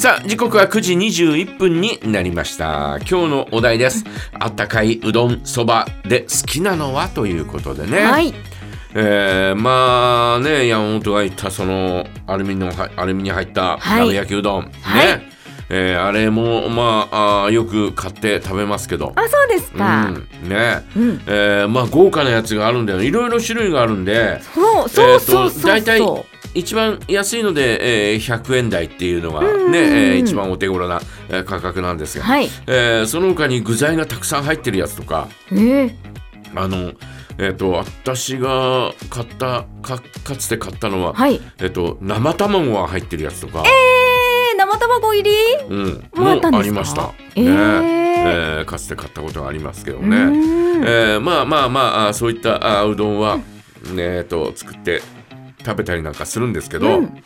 さあ時刻は9時21分になりました。今日のお題です。あったかいうどんそばで好きなのはということでね、はい。えーまあね山本が言ったそのアルミのアルミに入ったはい。鍋焼きうどん、はい。ね、えーあれもまああーよく買って食べますけど。あ、そうですか。うん。ね。うん。えーまあ豪華なやつがあるんだよ。いろいろ種類があるんで。そうそうそうそう。大体一番安いので、えー100円台っていうのがね、えー一番お手頃な、えー価格なんですが、はい。えーその他に具材がたくさん入ってるやつとかえー、あのえっ、と私が買ったかかつて買ったのは、はい。えっ、と生卵が入ってるやつとか、えー、生卵入り？うん、もあったんですか？ありました、えー。ね。えーかつて買ったことがありますけどうね、えーまあまあまああそういったあうどんは、ねえーと作って食べたりなんかするんですけど、うん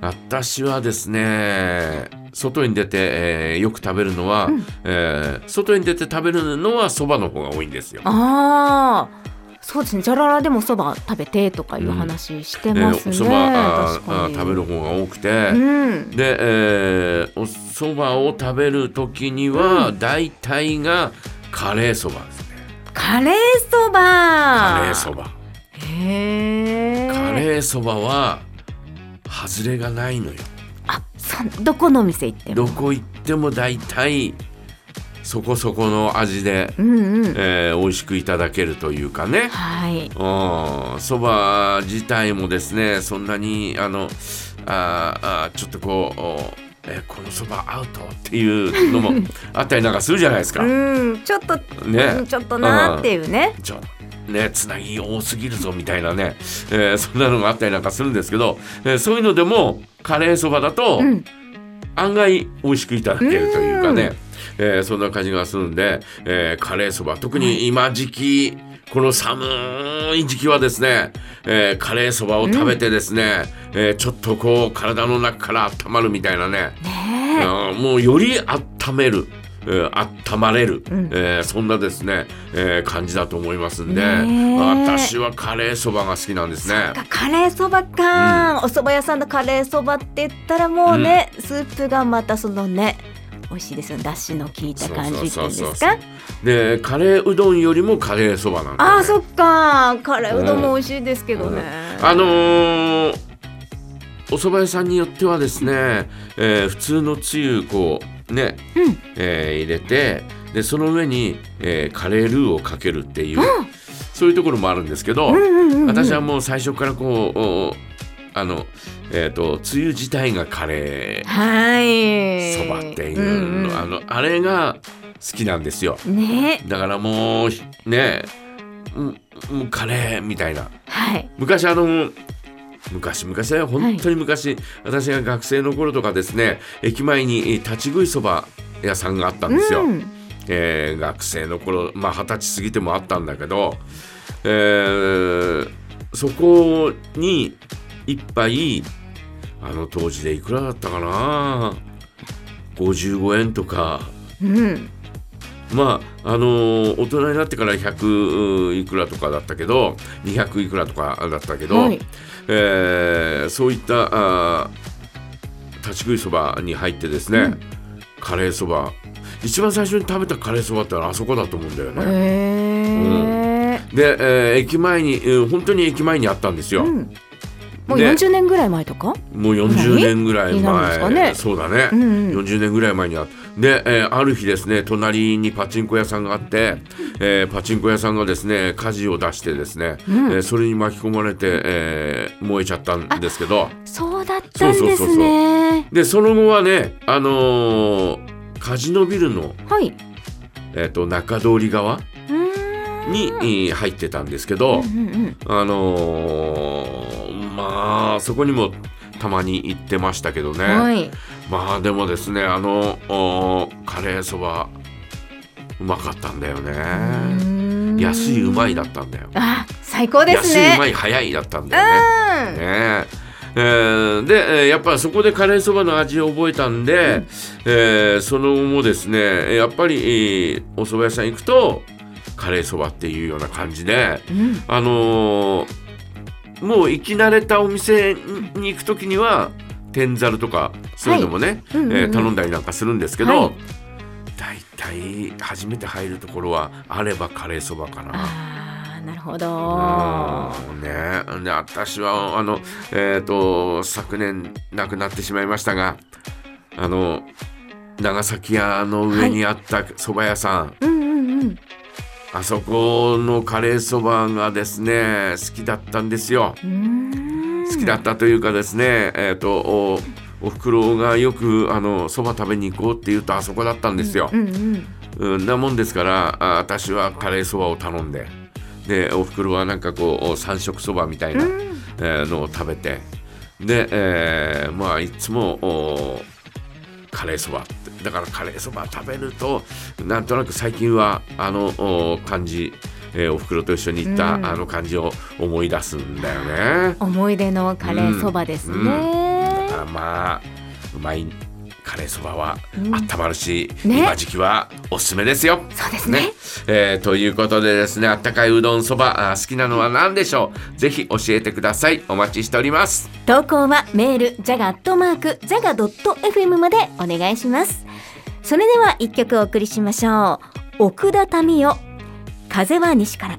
私はですね外に出て、えーよく食べるのは、うんえー外に出て食べるのはそばの方が多いんですよ。ああ。そうですね。じゃららでもそば食べてとかいう話してえますね。そばあ確かにあ食べる方が多くて、うん。で、えーおそばを食べる時には、大体がカレーそばですね。カレーそば。カレーそば。へえ。カレーそばは外れがないのよ。あ、そんどこのお店行っても。どこ行っても大体そこそこの味で、うんうん。えー美味しくいただけるというかね。はい。うんそば自体もですねそんなにあのあーあーちょっとこうおえーこのそばアウトっていうのもあったりなんかするじゃないですか。うん、ちょっと、ねうんちょっとなーっていうね。ちょねつなぎ多すぎるぞみたいなね、えーそんなのがあったりなんかするんですけど、えーそういうのでもカレーそばだと、うん。案外美味しくいただけるというかね、えーそんな感じがするんで、えーカレーそば。特に今時期この寒い時期はですね、えーカレーそばを食べてですね、えーちょっとこう体の中から温まるみたいなね、ねうんもうより温める。えー温まれる、うん。えーそんなですね、えー感じだと思いますんで、私はカレーそばが好きなんですね。え。カレーそばか、お蕎麦屋さんのカレーそばって言ったらもうね、スープがまたそのね美味しいですよ。だしの効いた感じっていうんですか？でカレーうどんよりもカレーそばなんね。あーそっか。カレーうどんも美味しいですけどね、あのーお蕎麦屋さんによってはですね、えー普通のつゆこうね、うん。えー入れてでその上に、えーカレールーをかけるっていう、そういうところもあるんですけど、うんうんうんうん私はもう最初からこうおあのえっ、とつゆ自体がカレーはい。そばっていうの、あのあれが好きなんですよ。うんね。だからもうねうんうんカレーみたいな。はい。昔あの昔昔だよ本当に昔、私が学生の頃とかですね駅前にえー立ち食いそば屋さんがあったんですよ、うん。えー学生の頃まあ二十歳過ぎてもあったんだけど、えーそこに一杯あの当時でいくらだったかな？55円とか。うんまああのー大人になってから100いくらとかだったけど200いくらとかだったけど、はい。えーそういったあー立ち食いそばに入ってですね、うん。カレーそば。一番最初に食べたカレーそばってあそこだと思うんだよね。へえ、で、えー駅前に、えー本当に駅前にあったんですよ。うん、もうで40年ぐらい前とか？もう40年ぐらい前、ね。そうだね、うんうん。40年ぐらい前にあで、えーある日ですね隣にパチンコ屋さんがあって、えーパチンコ屋さんがですね火事を出してですね、うん。えーそれに巻き込まれて、えー燃えちゃったんですけど。そうだったんですそうそうそうそう。ねでその後はねあのーカジノビルの、はい。えー、と中通り側に、えー入ってたんですけど、うんうん。あのーまあそこにもたまに行ってましたけどね、うんはい。まあでもですねあのおカレーそばうまかったんだよね。安いうまいだったんだよ。あ最高です安いうまねい早いだったんだよね。うん。ね。えーでえーやっぱそこでカレーそばの味を覚えたんで、えーその後もですねやっぱり、えーお蕎麦屋さん行くとカレーそばっていうような感じでうん。あのーもう行き慣れたお店に行く時には天ざるとかそういうのもね、うんうんうん。えー頼んだりなんかするんですけど、はい。大体初めて入るところはあればカレーそばかな。なるほうどん。ね。で私はあのえっ、と昨年亡くなってしまいましたがあの長崎屋の上にあった蕎麦屋さん、うんうんうんあそこのカレーそばがですね好きだったんですよ。好きだったというかですね、えっ、とおおふくろがよくあのそば食べに行こうって言うとあそこだったんですよ。うんうんうん、なもんですからあ私はカレーそばを頼んででおふくろはなんかこう三色そばみたいな、うんえーのを食べてで、えーまあいつもおカレーそばだからカレーそば食べるとなんとなく最近はあのお感じ、えーおふくろと一緒に行った、うん。あの感じを思い出すんだよね。思い出のカレーそばですね、だからまあうまいカレーそばはうん。温まるし、ね。今時期はおすすめですよ。そうですね。えーということでですねあったかいうどんそばあ好きなのは何でしょう？ぜひ教えてください。お待ちしております。投稿はメールジャガットマークジャガドット FM までお願いします。それでは一曲お送りしましょう。奥田民生風は西から